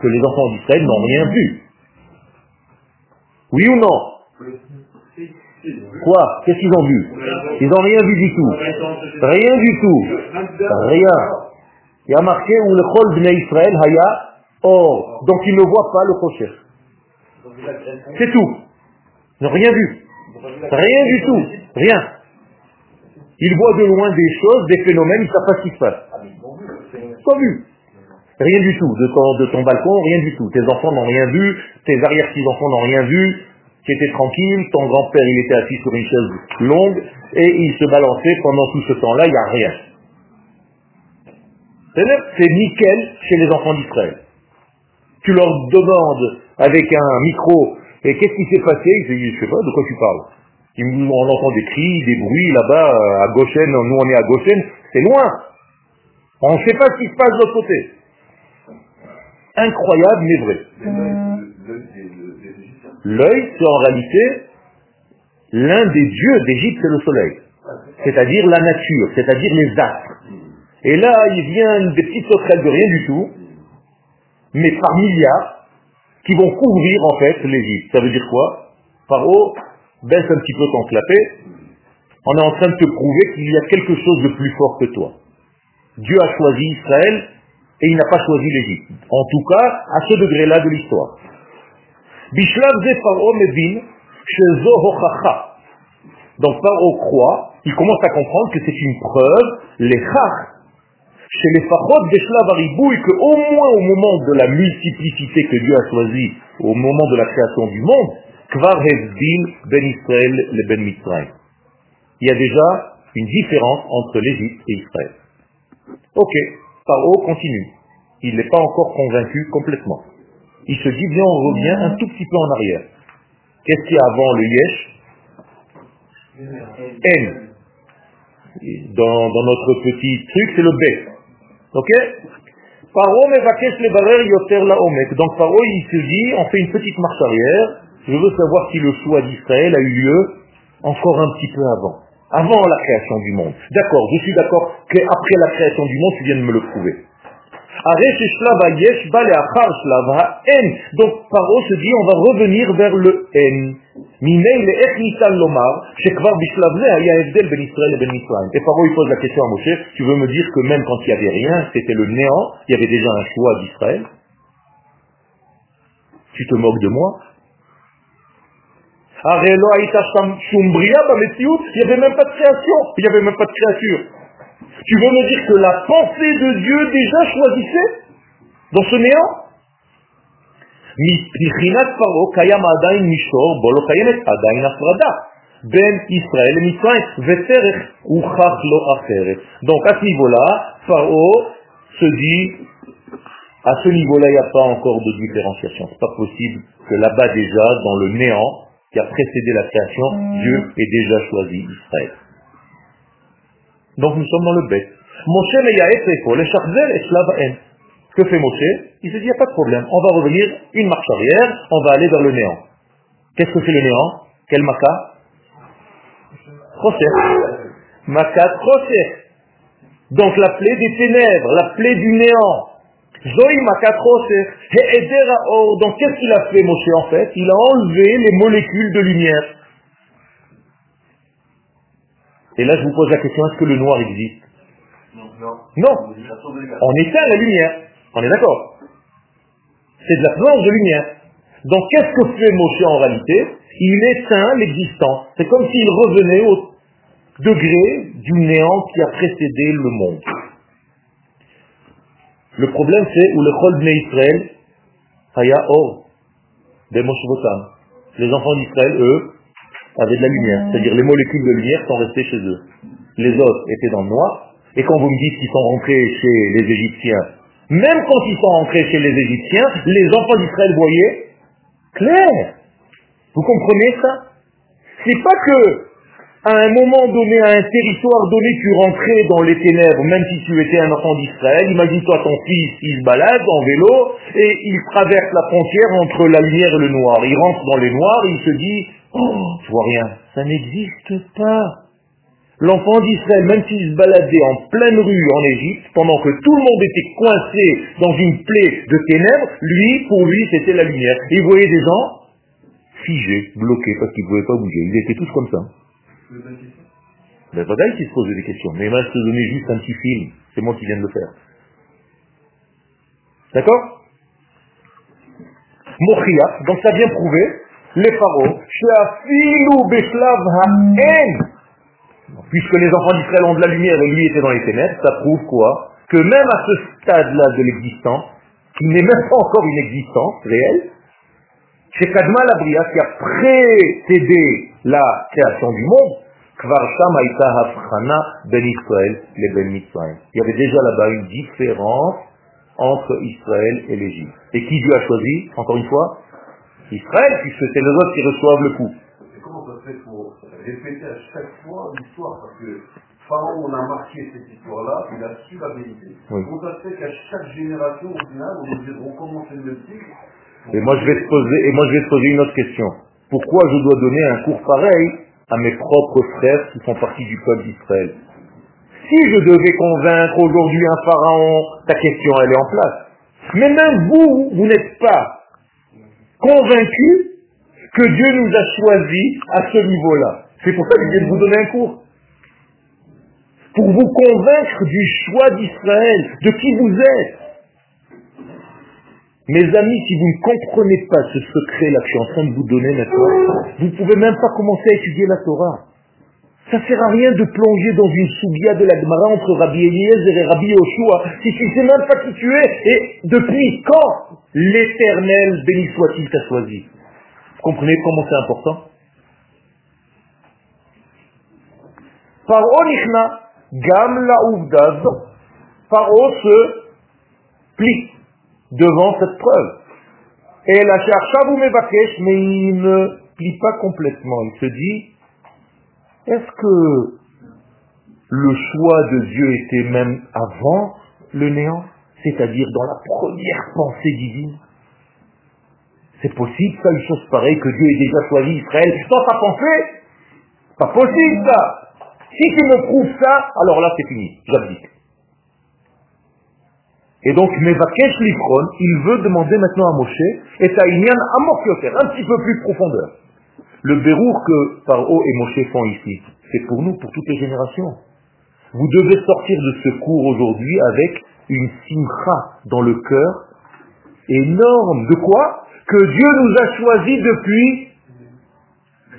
que les enfants d'Israël n'ont rien vu. Oui ou non? Quoi? Qu'est-ce qu'ils ont vu? Ils n'ont rien vu du tout. Rien du tout. Rien. Il y a marqué où le chol bnei Israël haya Or, donc il ne voit pas le cocher. C'est tout. Ils n'ont rien vu. Rien du tout. Rien. Il voit de loin des choses, des phénomènes, il ne savent pas ce qui se passe. Pas vu. Rien du tout. De ton, de ton balcon, rien du tout. Tes enfants n'ont rien vu, tes arrière-petits-enfants n'ont rien vu, tu étais tranquille, ton grand-père il était assis sur une chaise longue, et il se balançait pendant tout ce temps-là, il n'y a rien. C'est nickel chez les enfants d'Israël tu leur demandes avec un micro, et qu'est-ce qui s'est passé? Ils disent, je sais pas, de quoi tu parles? On entend des cris, des bruits là-bas, à Goshen, nous on est à Goshen, c'est loin. On ne sait pas ce qui se passe de l'autre côté. Incroyable, mais vrai. L'œil, c'est en réalité l'un des dieux d'Égypte, c'est le soleil. C'est-à-dire la nature, c'est-à-dire les astres. Et là, il vient des petites sauterelles de rien du tout, mais par milliards, qui vont couvrir en fait l'Égypte. Ça veut dire quoi? Paro baisse un petit peu ton clapet, on est en train de te prouver qu'il y a quelque chose de plus fort que toi. Dieu a choisi Israël et il n'a pas choisi l'Égypte. En tout cas, à ce degré-là de l'histoire. Donc Paro croit, il commence à comprendre que c'est une preuve, les chach, chez les fachotes des et qu'au moins au moment de la multiplicité que Dieu a choisi, au moment de la création du monde, Kvar ben Israël le ben Mitzrayim. Il y a déjà une différence entre l'Égypte et Israël. Ok, Paro continue. Il n'est pas encore convaincu complètement. Il se dit, bien, on revient un tout petit peu en arrière. Qu'est-ce qu'il y a avant le yesh? N. Dans, dans notre petit truc, c'est le B. Ok? Yoter. Donc Paro, il se dit, on fait une petite marche arrière. Je veux savoir si le choix d'Israël a eu lieu encore un petit peu avant. Avant la création du monde. D'accord, je suis d'accord qu'après la création du monde, tu viens de me le prouver. Donc Paro se dit, on va revenir vers le N. Et Paro il pose la question à Moshe, tu veux me dire que même quand il n'y avait rien, c'était le néant, il y avait déjà un choix d'Israël? Tu te moques de moi? Il n'y avait même pas de création, il n'y avait même pas de créature. Tu veux me dire que la pensée de Dieu déjà choisissait dans ce néant? Donc à ce niveau-là, Pharaon se dit, à ce niveau-là, il n'y a pas encore de différenciation. C'est pas possible que là-bas déjà, dans le néant qui a précédé la création, Dieu ait déjà choisi Israël. Donc nous sommes dans le bête. Moshe Que fait Moshe? Il se dit, il n'y a pas de problème, on va revenir une marche arrière, on va aller vers le néant. Qu'est-ce que c'est le néant? Quel maca Chosef. Maca Chosef. Donc la plaie des ténèbres, la plaie du néant. Zoï Chosef. Or. Donc qu'est-ce qu'il a fait Moshe en fait? Il a enlevé les molécules de lumière. Et là, je vous pose la question, est-ce que le noir existe? Non. Non. On éteint la lumière. On est d'accord C'est de la blanche de lumière. Donc, qu'est-ce que fait Moshe en réalité? Il éteint l'existence. C'est comme s'il revenait au degré du néant qui a précédé le monde. Le problème, c'est où le Chol Israël, Haya Or, des Les enfants d'Israël, eux, avaient de la lumière. C'est-à-dire les molécules de lumière sont restées chez eux. Les autres étaient dans le noir. Et quand vous me dites qu'ils sont rentrés chez les Égyptiens, même quand ils sont rentrés chez les Égyptiens, les enfants d'Israël voyaient clair. Vous comprenez ça? C'est pas que à un moment donné, à un territoire donné, tu rentrais dans les ténèbres, même si tu étais un enfant d'Israël. Imagine-toi ton fils, il se balade en vélo et il traverse la frontière entre la lumière et le noir. Il rentre dans les noirs et il se dit, oh, je vois rien. Ça n'existe pas. L'enfant d'Israël, même s'il se baladait en pleine rue en Égypte, pendant que tout le monde était coincé dans une plaie de ténèbres, lui, pour lui, c'était la lumière. Il voyait des gens figés, bloqués, parce qu'ils ne pouvaient pas bouger. Ils étaient tous comme ça. Ben, pas qui se posait des questions. Mais moi, je te donnais juste un petit film. C'est moi qui viens de le faire. D'accord? Mochia, donc ça vient prouver, les pharaons, puisque les enfants d'Israël ont de la lumière et lui était dans les ténèbres, ça prouve quoi? Que même à ce stade-là de l'existence, qui n'est même pas encore une existence réelle, chez Kadma Labria, qui a précédé la création du monde, ben Il y avait déjà là-bas une différence entre Israël et l'Égypte. Et qui Dieu a choisi, encore une fois? Israël, puisque c'est les autres qui reçoivent le coup. Et comment ça se fait pour répéter à chaque fois l'histoire Parce que Pharaon, on a marqué cette histoire-là, il a su la vérité. Comment ça se fait qu'à chaque génération, au final, on, dit, on commence le même cycle et moi, je vais te poser, et moi je vais te poser une autre question. Pourquoi je dois donner un cours pareil à mes propres frères qui font partie du peuple d'Israël Si je devais convaincre aujourd'hui un pharaon, ta question elle est en place. Mais même vous, vous n'êtes pas convaincu que Dieu nous a choisis à ce niveau-là. C'est pour ça que je viens de vous donner un cours. Pour vous convaincre du choix d'Israël, de qui vous êtes. Mes amis, si vous ne comprenez pas ce secret-là que je suis en train de vous donner maintenant, vous ne pouvez même pas commencer à étudier la Torah. Ça ne sert à rien de plonger dans une soubia de la Gemara entre Rabbi Eliezer et Rabbi Yoshua si tu ne sais même pas qui tu es et depuis quand l'éternel, béni soit-il, t'a choisi. Vous comprenez comment c'est important? Par gam la Paro se plie devant cette preuve. Et la vous Mevakesh, mais il ne plie pas complètement. Il se dit, est-ce que le choix de Dieu était même avant le néant, c'est-à-dire dans la première pensée divine? C'est possible ça, une chose pareille, que Dieu ait déjà choisi Israël dans sa pensée? Pas possible ça Si tu me prouves ça, alors là c'est fini, j'abdique. Et donc, Mevakesh Lifron, il veut demander maintenant à Moshe, et à Inyan Amokyoter, un petit peu plus profondeur. Le bérour que Paro et Moshe font ici, c'est pour nous, pour toutes les générations. Vous devez sortir de ce cours aujourd'hui avec une simcha dans le cœur énorme. De quoi? Que Dieu nous a choisis depuis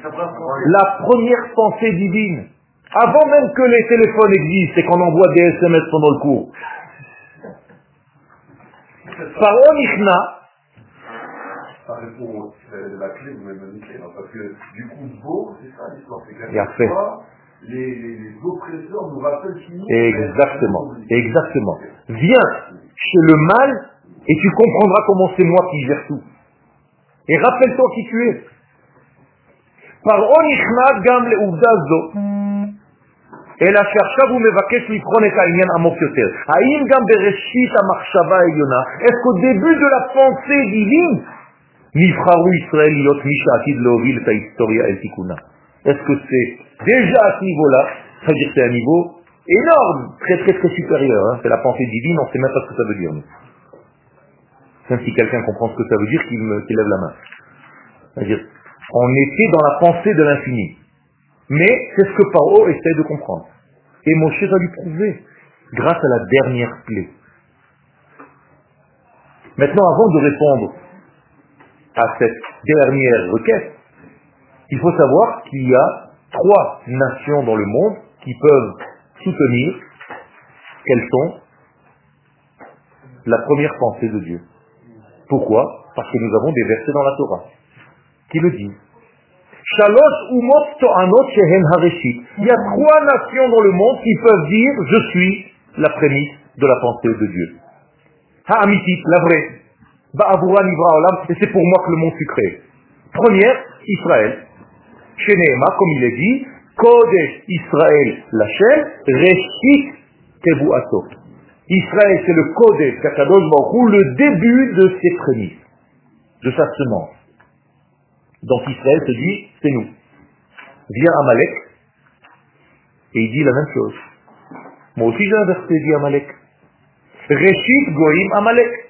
la première pensée divine. Avant même que les téléphones existent et qu'on envoie des SMS pendant le cours. Pharaon Ichna Ça répond à la clé, vous m'avez donné hein, parce que du coup, beau, c'est ça l'histoire. C'est qu'à chaque fois, les, les, les, oppresseurs nous rappellent qui nous Exactement, exactement. Viens chez le mal et tu comprendras comment c'est moi qui gère tout. Et rappelle-toi qui tu es. Par Onichna gam le אלא שעכשיו הוא מבקש לבחון את העניין עמוק יותר. האם גם בראשית המחשבה העליונה, est-ce qu'au début de la pensée divine, נבחרו ישראל להיות מי שעתיד להוביל את ההיסטוריה אל תיקונה? Est-ce que c'est déjà à ce niveau-là, ça veut dire que c'est un niveau énorme, très très très supérieur, hein? c'est la pensée divine, on ne sait même pas ce que ça veut dire. Même si quelqu'un comprend ce que ça veut dire, qu'il qu lève la main. C'est-à-dire, on était dans la pensée de l'infini. Mais c'est ce que Paro essaie de comprendre. Et Moshe va lui prouver, grâce à la dernière clé. Maintenant, avant de répondre à cette dernière requête, il faut savoir qu'il y a trois nations dans le monde qui peuvent soutenir qu'elles sont la première pensée de Dieu. Pourquoi? Parce que nous avons des versets dans la Torah qui le disent. Il y a trois nations dans le monde qui peuvent dire je suis la prémisse de la pensée de Dieu. Ha'amitit, la vraie. Ba'avura nivra olam, et c'est pour moi que le monde fut créé. Première, Israël. Chez comme il est dit, Kodesh Israël Lachem, Reshit Tebuato. Israël, c'est le Kodesh Kakadosh Baruch le début de ses prémices, de sa semence. Donc Israël se dit, c'est nous. Vient Amalek, et il dit la même chose. Moi aussi j'ai un verset dit Amalek. Réchit Goïm Amalek.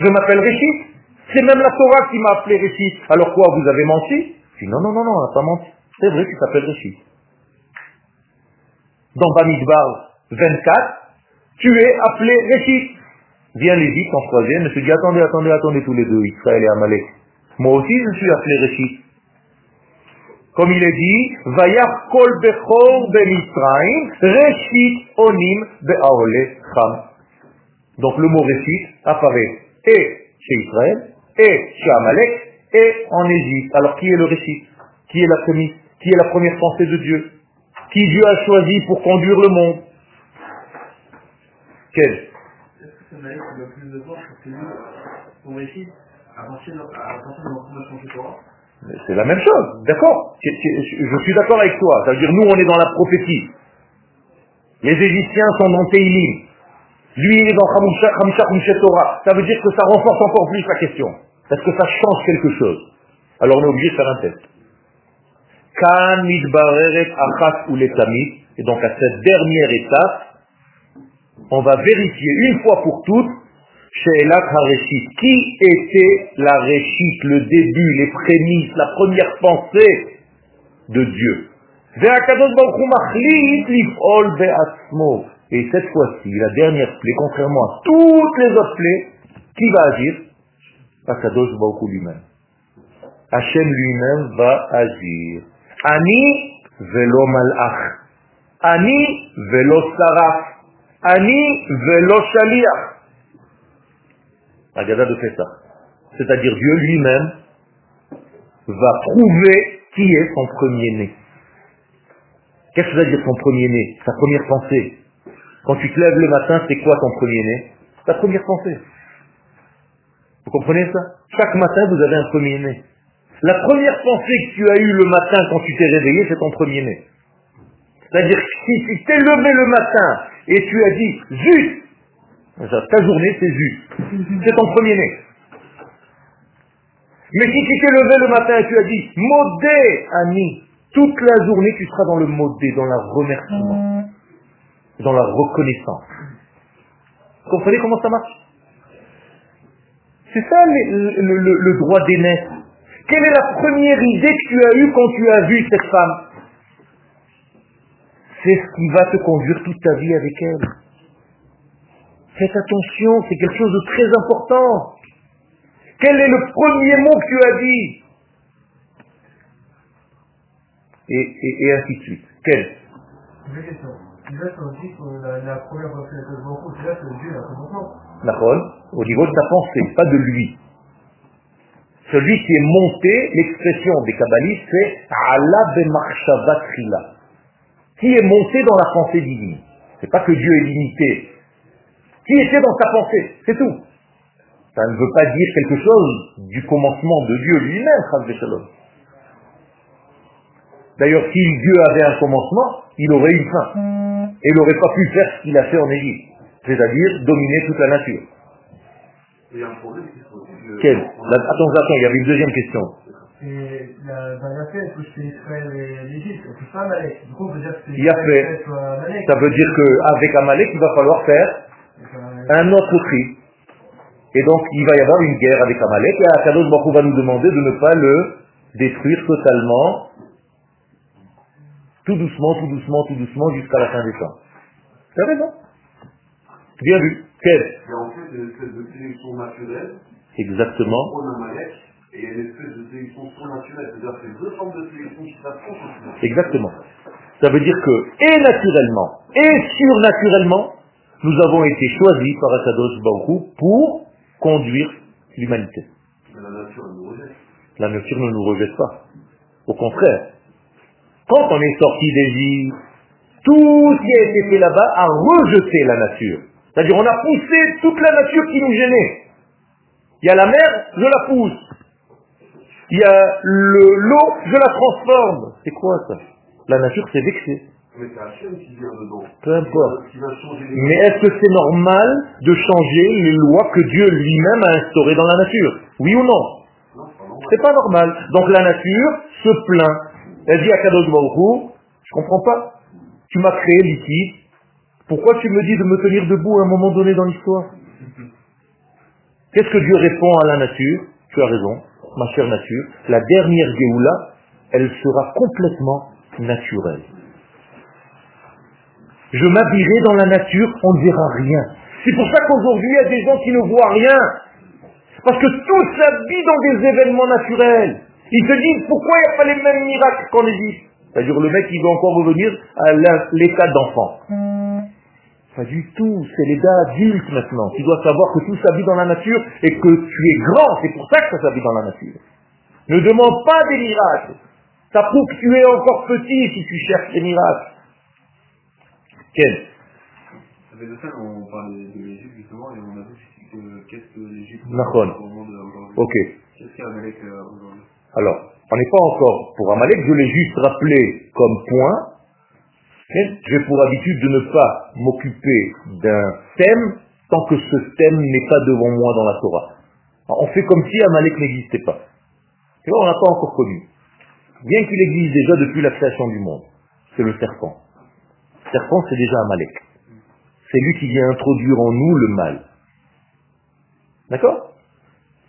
Je m'appelle Réchit. C'est même la Torah qui m'a appelé Réchit. Alors quoi, vous avez menti? Je dis non, non, non, non, on n'a pas menti. C'est vrai qu'il s'appelle Réchit. Dans Bamidbar 24, tu es appelé Réchit. Vient l'Égypte en troisième et se dit attendez, attendez, attendez tous les deux, Israël et Amalek. Moi aussi je suis appelé Réchit. Comme il est dit, Vayach kol bechor b'Misraim, Réchit onim be'aole cham. Donc le mot Réchit apparaît et chez Israël, et chez Amalek, et en Égypte. Alors qui est le Réchit Qui est la prémisse? Qui est la première pensée de Dieu? Qui Dieu a choisi pour conduire le monde? Quel? Récit, C'est la même chose, d'accord. Je suis d'accord avec toi. C'est-à-dire, nous, on est dans la prophétie. Les Égyptiens sont dans Teilim. Lui, il est dans Khamisha Khamisha Torah. Ça veut dire que ça renforce encore plus la question. Parce que ça change quelque chose. Alors on est obligé de faire un test. Ou. Et donc à cette dernière étape, on va vérifier une fois pour toutes chez Elat HaReshit. Qui était la Réchit, le début, les prémices, la première pensée de Dieu et cette fois-ci, la dernière plaie, contrairement à toutes les autres plaies, qui va agir? Akadosh Baruch lui-même. Hachem lui-même va agir. Ani velo malach. Ani velo saraf. Ani velo shaliach. Agada de fait ça. C'est-à-dire Dieu lui-même va prouver qui est son premier-né. Qu'est-ce que ça veut dire son premier-né? Sa première pensée quand tu te lèves le matin, c'est quoi ton premier-né Ta première pensée. Vous comprenez ça? Chaque matin, vous avez un premier-né. La première pensée que tu as eue le matin quand tu t'es réveillé, c'est ton premier-né. C'est-à-dire que si tu t'es levé le matin et tu as dit Zut Ta journée, c'est Zut. C'est ton premier-né. Mais si tu t'es levé le matin et tu as dit Modé, ami, toute la journée, tu seras dans le modé, dans la remerciement, dans la reconnaissance. Vous comprenez comment ça marche? C'est ça le, droit d'aînesse. Quelle est la première idée que tu as eue quand tu as vu cette femme? C'est ce qui va te conduire toute ta vie avec elle. Faites attention, c'est quelque chose de très important. Quel est le premier mot que tu as dit? Et, et ainsi de suite. Quel? Au niveau de sa pensée, pas de lui. Celui qui est monté, l'expression des kabbalistes, c'est Allah b'marshava trila. Qui est monté dans la pensée divine. C'est pas que Dieu est limité. Qui était dans sa pensée, c'est tout. Ça ne veut pas dire quelque chose du commencement de Dieu lui-même. D'ailleurs, si Dieu avait un commencement, il aurait une fin. Et il n'aurait pas pu faire ce qu'il a fait en Égypte. C'est-à-dire dominer toute la nature. Il y a un problème qui se pose. Le- Quel? La- Attends, attends, il y avait une deuxième question. Et la, fête, où c'est Israël et l'Égypte, et c'est pas Malek. Du coup, on peut dire que c'est Il y a Israël fait. soit Malek. Ça veut dire qu'avec Amalek, il va falloir faire Enfin, un autre tri. Et donc, il va y avoir une guerre avec Amalek, et Akadosh Baruch va nous demander de ne pas le détruire totalement, tout doucement, tout doucement, tout doucement, jusqu'à la fin des temps. T'as raison. Bien vu. Quel? Il y a en fait une espèce de sélection naturelle, Exactement. on a Malek, et il y a une espèce de sélection surnaturelle. C'est-à-dire que c'est deux formes de sélection qui s'affrontent. Exactement. Ça veut dire que, et naturellement, et surnaturellement, nous avons été choisis par Akadosh Baruch Hu pour conduire l'humanité. La nature, elle nous rejette. La nature ne nous rejette pas. Au contraire. Quand on est sorti d'Égypte, tout ce qui a été fait là-bas a rejeté la nature. C'est-à-dire on a poussé toute la nature qui nous gênait. Il y a la mer, je la pousse. Il y a le- l'eau, je la transforme. C'est quoi ça? La nature s'est vexée. Mais c'est Hachem qui vient dedans. Peu importe. Mais est-ce que c'est normal de changer les lois que Dieu lui-même a instaurées dans la nature? Oui ou non? Non. C'est pas normal. Donc la nature se plaint. Elle dit à Kadosh Baruch Hu, je comprends pas. Tu m'as créé liquide. Pourquoi tu me dis de me tenir debout à un moment donné dans l'histoire? Qu'est-ce que Dieu répond à la nature? Tu as raison, ma chère nature. La dernière Géoula, elle sera complètement naturelle. Je m'habillerai dans la nature, on ne verra rien. C'est pour ça qu'aujourd'hui, il y a des gens qui ne voient rien. Parce que tout s'habille dans des événements naturels. Ils se disent pourquoi il n'y a pas les mêmes miracles qu'en Égypte. C'est-à-dire le mec il veut encore revenir à l'état d'enfant. Pas du tout, c'est l'état adulte maintenant. Tu dois savoir que tout s'habille dans la nature et que tu es grand, c'est pour ça que ça s'habille dans la nature. Ne demande pas des miracles. Ça prouve que tu es encore petit si tu cherches des miracles. Quel on parlait de l'Égypte justement, et on a vu que qu'est-ce que l'Égypte au monde. Ok. Qu'est-ce qu'il y a avec aujourd'hui? Alors, on n'est pas encore pour Amalek, je l'ai juste rappelé comme point. J'ai pour habitude de ne pas m'occuper d'un thème tant que ce thème n'est pas devant moi dans la Torah. On fait comme si Amalek n'existait pas. Vois, on n'a pas encore connu. Bien qu'il existe déjà depuis la création du monde. C'est le serpent. Le serpent, c'est déjà Amalek. C'est lui qui vient introduire en nous le mal. D'accord?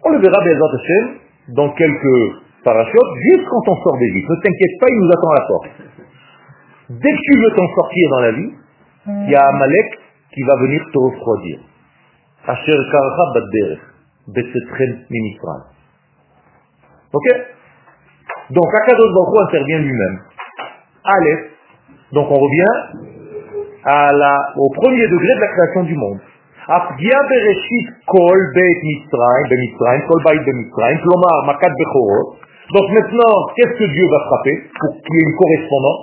On le verra, Bezat Hashem, dans quelques parachutes, juste quand on sort d'Égypte. Ne t'inquiète pas, il nous attend à la porte. Dès que tu veux t'en sortir dans la vie, il y a Amalek qui va venir te refroidir. Asher karacha badderech, betzetchem mimitzrayim. Ok Donc Akadosh Baruch Hu intervient lui-même. Aleph. Donc on revient à la, au premier degré de la création du monde. הפגיעה בראשית כל בית מצרים, במצרים, כל בית במצרים, כלומר מכת בכורות. donc maintenant, qu'est-ce que Dieu va frapper pour qu'il y ait une correspondance?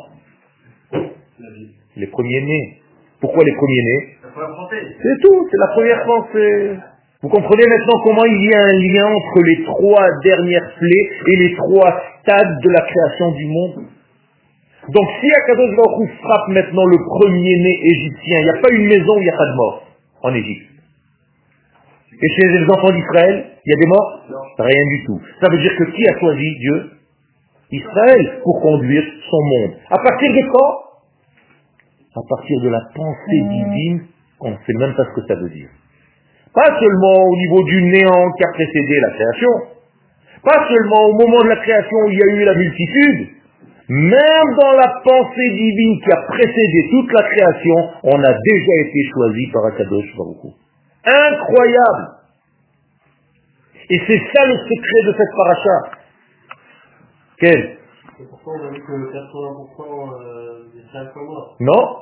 Les premiers-nés. Pourquoi les premiers-nés? La première pensée. C'est tout, c'est la première pensée. Vous comprenez maintenant comment il y a un lien entre les trois dernières plaies et les trois stades de la création du monde? Donc si Akadosh Baruch frappe maintenant le premier-né égyptien, il n'y a pas une maison où il n'y a pas de mort en Égypte. Et chez les enfants d'Israël, il y a des morts Rien du tout. Ça veut dire que qui a choisi Dieu Israël pour conduire son monde. À partir de quand? À partir de la pensée divine, on ne sait même pas ce que ça veut dire. Pas seulement au niveau du néant qui a précédé la création, pas seulement au moment de la création où il y a eu la multitude, même dans la pensée divine qui a précédé toute la création, on a déjà été choisi par Akadosh Baruch. Incroyable Et c'est ça le secret de cette paracha. Quel? C'est pourquoi on a vu que 80% euh, des Israël sont morts. Non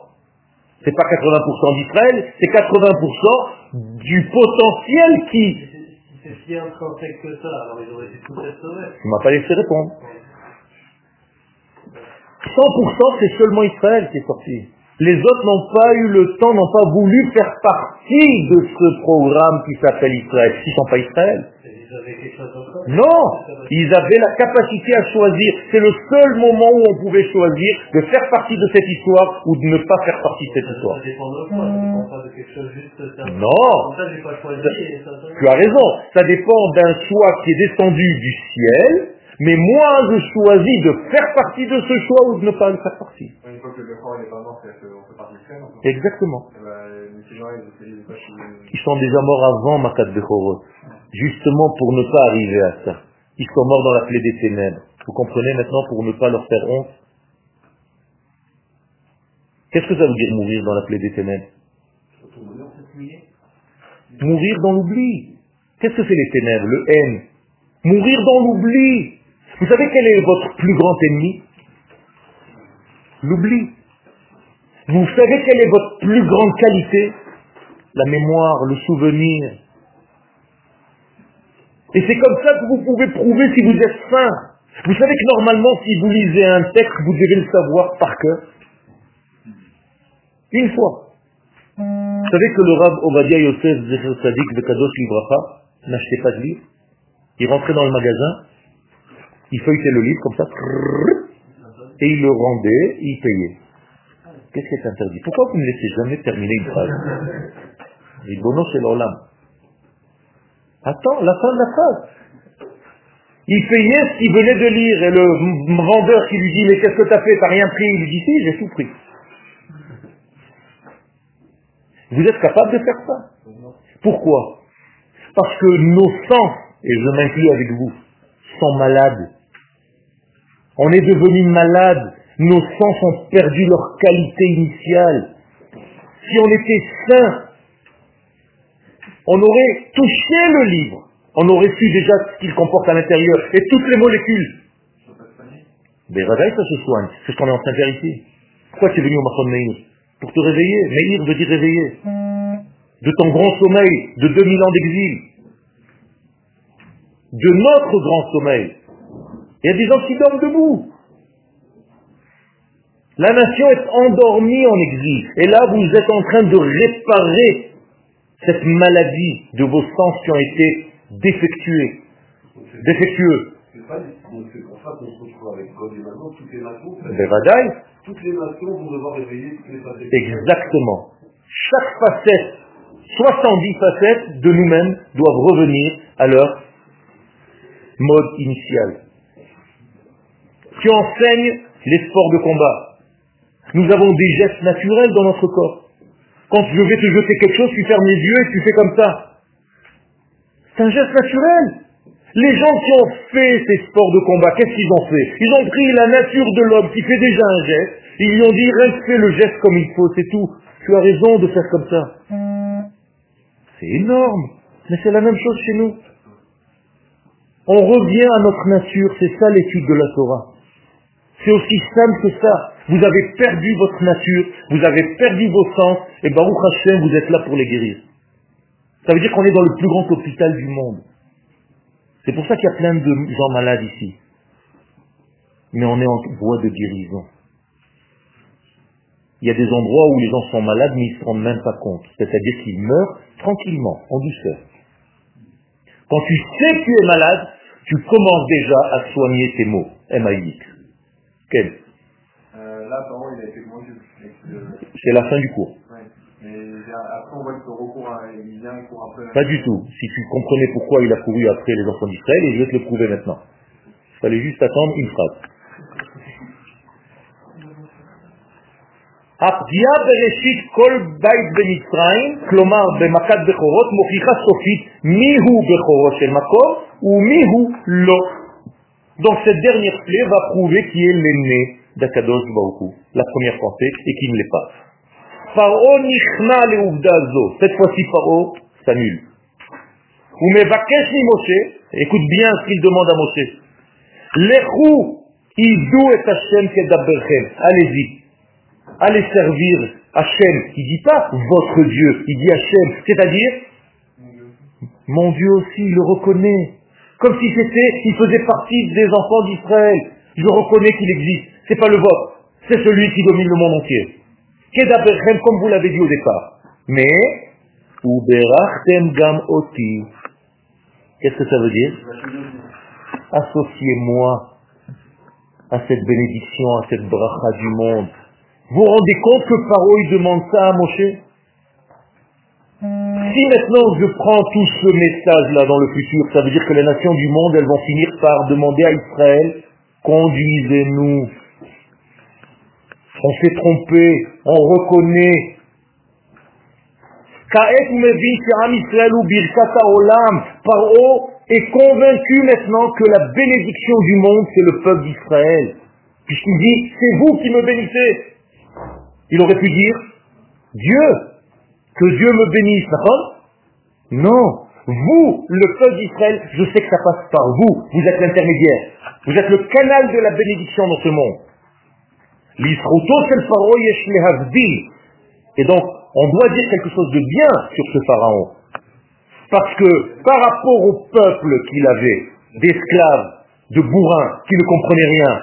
C'est pas 80% d'Israël, c'est 80% du potentiel qui... C'est- si intrinsèque que ça, alors ils auraient été tous restaurés. Tu m'as pas laissé répondre. 100% c'est seulement Israël qui est sorti. Les autres n'ont pas eu le temps, n'ont pas voulu faire partie de ce programme qui s'appelle Israël. Ils ne sont pas Israël. Ils avaient quelque chose d'autre. Non, ils avaient la capacité à choisir. C'est le seul moment où on pouvait choisir de faire partie de cette histoire ou de ne pas faire partie de cette histoire. Ça dépend de quoi, ça dépend pas de quelque chose juste... ça. Non. Ça, pas choisi ça- Tu as raison, ça dépend d'un choix qui est descendu du ciel, mais moi je choisis de faire partie de ce choix ou de ne pas en faire partie. Une fois que le corps n'est pas mort, c'est qu'on peut partir faire. donc, Exactement. eh ben, Ils sont déjà morts avant Makat Bechorot, justement pour ne pas arriver à ça. Ils sont morts dans la plaie des ténèbres. Vous comprenez maintenant pour ne pas leur faire honte? Qu'est-ce que ça veut dire mourir dans la plaie des ténèbres? Mourir dans l'oubli. Qu'est-ce que c'est les ténèbres, le haine Mourir dans l'oubli. Vous savez quel est votre plus grand ennemi? L'oubli. Vous savez quelle est votre plus grande qualité? La mémoire, le souvenir. Et c'est comme ça que vous pouvez prouver si vous êtes saint. Vous savez que normalement, si vous lisez un texte, vous devez le savoir par cœur. Une fois. Vous savez que le Rav Ovadia Yosef Zecher Sadik de Kadosh Libracha n'achetait pas de livre. Il rentrait dans le magasin, il feuilletait le livre comme ça, et il le rendait, il payait. Qu'est-ce qui est interdit? Pourquoi vous ne laissez jamais terminer une phrase? Les bonos, c'est l'orlam. Attends, la fin de la phrase. Il payait ce qu'il venait de lire, et le vendeur qui lui dit, mais qu'est-ce que tu as fait? T'as rien pris? Il lui dit, si, j'ai tout pris. Vous êtes capable de faire ça? Pourquoi? Parce que nos sens, et je m'inclus avec vous, sont malades. On est devenu malade. Nos sens ont perdu leur qualité initiale. Si on était sain, on aurait touché le livre. On aurait su déjà ce qu'il comporte à l'intérieur et toutes les molécules. Mais Radaï, ça se soigne. C'est ce qu'on est en train de faire ici. Pourquoi tu es venu au Mahon Meir Pour te réveiller. Meir veut dire réveiller. De ton grand sommeil, de 2000 ans d'exil. De notre grand sommeil. Il y a des gens qui dorment debout. La nation est endormie en exil. Et là, vous êtes en train de réparer cette maladie de vos sens qui ont été défectués. Défectueux. C'est pas- donc c'est pour ça qu'on se retrouve avec God et maintenant, toutes les nations, Bevadaï, toutes les nations vont devoir réveiller toutes les facettes. Exactement. Chaque facette, 70 facettes de nous-mêmes doivent revenir à leur mode initial. Qui enseigne les sports de combat. Nous avons des gestes naturels dans notre corps. Quand je vais te jeter quelque chose, tu fermes les yeux et tu fais comme ça. C'est un geste naturel. Les gens qui ont fait ces sports de combat, qu'est-ce qu'ils ont fait? Ils ont pris la nature de l'homme qui fait déjà un geste, ils lui ont dit reste le geste comme il faut, c'est tout. Tu as raison de faire comme ça. C'est énorme, mais c'est la même chose chez nous. On revient à notre nature, c'est ça l'étude de la Torah. C'est aussi simple que ça. Vous avez perdu votre nature, vous avez perdu vos sens, et Baruch Hashem, vous êtes là pour les guérir. Ça veut dire qu'on est dans le plus grand hôpital du monde. C'est pour ça qu'il y a plein de gens malades ici. Mais on est en voie de guérison. Il y a des endroits où les gens sont malades, mais ils ne se rendent même pas compte. C'est-à-dire qu'ils meurent tranquillement, en douceur. Quand tu sais que tu es malade, tu commences déjà à soigner tes maux. M-A-I-X. Quel Euh, là, apparemment, il a été vendu. avec le- C'est la fin du cours. Ouais. Mais après, on voit qu'il recourt à, il vient, il court après. Pas du tout. Si tu comprenais pourquoi il a couru après les enfants d'Israël, et je vais te le prouver maintenant. Il fallait juste attendre une phrase. הפגיעה בראשית כל בית במצרים, כלומר במכת בכורות, מוכיחה סופית מיהו בכורו של מקום ומיהו לא. Donc cette dernière clé va prouver qui est l'aîné d'Akadosh Baruch Hu, la première pensée, et qui ne l'est pas. Paro nichna le'uvda zo. Cette fois-ci, Paro s'annule. Ou mevakesh mi Moshe, écoute bien ce qu'il demande à Moshe. Lechu idu et Hashem kedaberchem. Allez-y. Allez servir Hashem. Il dit pas votre Dieu, il dit Hashem. C'est-à-dire, mon Dieu aussi, il le reconnaît. Comme si c'était, il faisait partie des enfants d'Israël. Je reconnais qu'il existe. C'est pas le vôtre. C'est celui qui domine le monde entier. Kedaberchem, comme vous l'avez dit au départ. Mais, Uberachtem gam oti. Qu'est-ce que ça veut dire? Associez-moi à cette bénédiction, à cette bracha du monde. Vous vous rendez compte que il demande ça à Moshe? Si maintenant je prends tout ce message-là dans le futur, ça veut dire que les nations du monde, elles vont finir par demander à Israël, conduisez-nous. On s'est trompé, on reconnaît. Paro est convaincu maintenant que la bénédiction du monde, c'est le peuple d'Israël. Puisqu'il dit, c'est vous qui me bénissez. Il aurait pu dire, Dieu, que Dieu me bénisse, d'accord? Non. Vous, le peuple d'Israël, je sais que ça passe par vous. Vous êtes l'intermédiaire. Vous êtes le canal de la bénédiction dans ce monde. Et donc, on doit dire quelque chose de bien sur ce pharaon. Parce que par rapport au peuple qu'il avait, d'esclaves, de bourrins, qui ne comprenaient rien,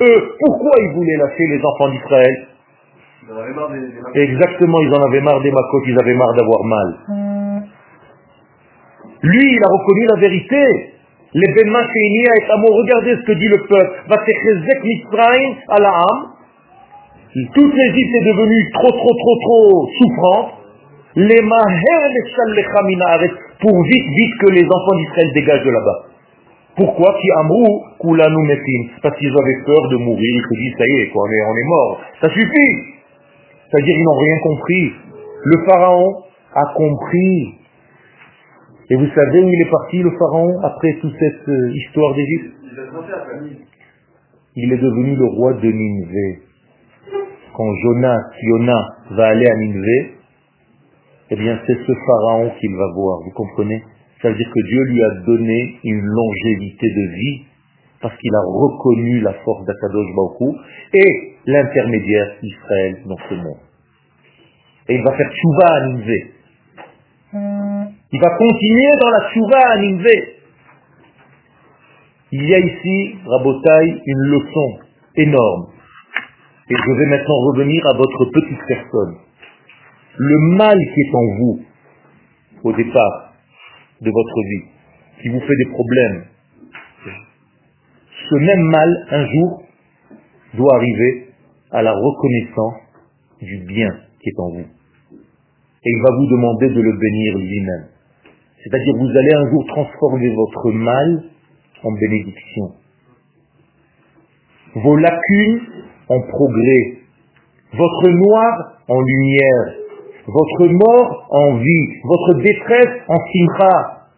eux, pourquoi ils voulaient lâcher les enfants d'Israël? En avaient marre des, des marques. Exactement, ils en avaient marre des macotes, ils avaient marre d'avoir mal. Lui, il a reconnu la vérité. Les Ben Mashéinia et Amo, regardez ce que dit le peuple. Vatechezek Mitzrayim à la âme. Toute l'Égypte est devenue trop, trop, trop, trop souffrante. Les Maher pour vite, vite que les enfants d'Israël dégagent de là-bas. Pourquoi? Parce qu'ils avaient peur de mourir. Ils se disent, ça y est, quoi, on est, on est mort. Ça suffit. C'est-à-dire, ils n'ont rien compris. Le pharaon a compris. Et vous savez où il est parti, le pharaon, après toute cette euh, histoire d'Égypte? Il est devenu le roi de Nineveh. Quand Jonas, Yona va aller à Nineveh, eh bien c'est ce pharaon qu'il va voir, vous comprenez? Ça veut dire que Dieu lui a donné une longévité de vie parce qu'il a reconnu la force d'Akadosh Hu et l'intermédiaire Israël dans ce monde. Et il va faire tchouva à Nineveh. Il va continuer dans la tchouva à Nineveh. Il y a ici, Rabotai, une leçon énorme. Et je vais maintenant revenir à votre petite personne. Le mal qui est en vous, au départ de votre vie, qui vous fait des problèmes, ce même mal, un jour, doit arriver à la reconnaissance du bien qui est en vous. Et il va vous demander de le bénir lui-même. C'est-à-dire vous allez un jour transformer votre mal en bénédiction. Vos lacunes en progrès. Votre noir en lumière. Votre mort en vie. Votre détresse en simcha.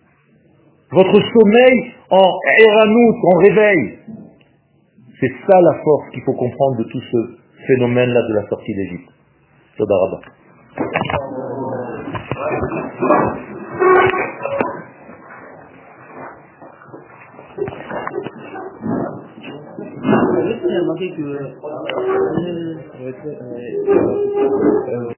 Votre sommeil en eranout, en réveil. C'est ça la force qu'il faut comprendre de tout ce phénomène-là de la sortie d'Égypte.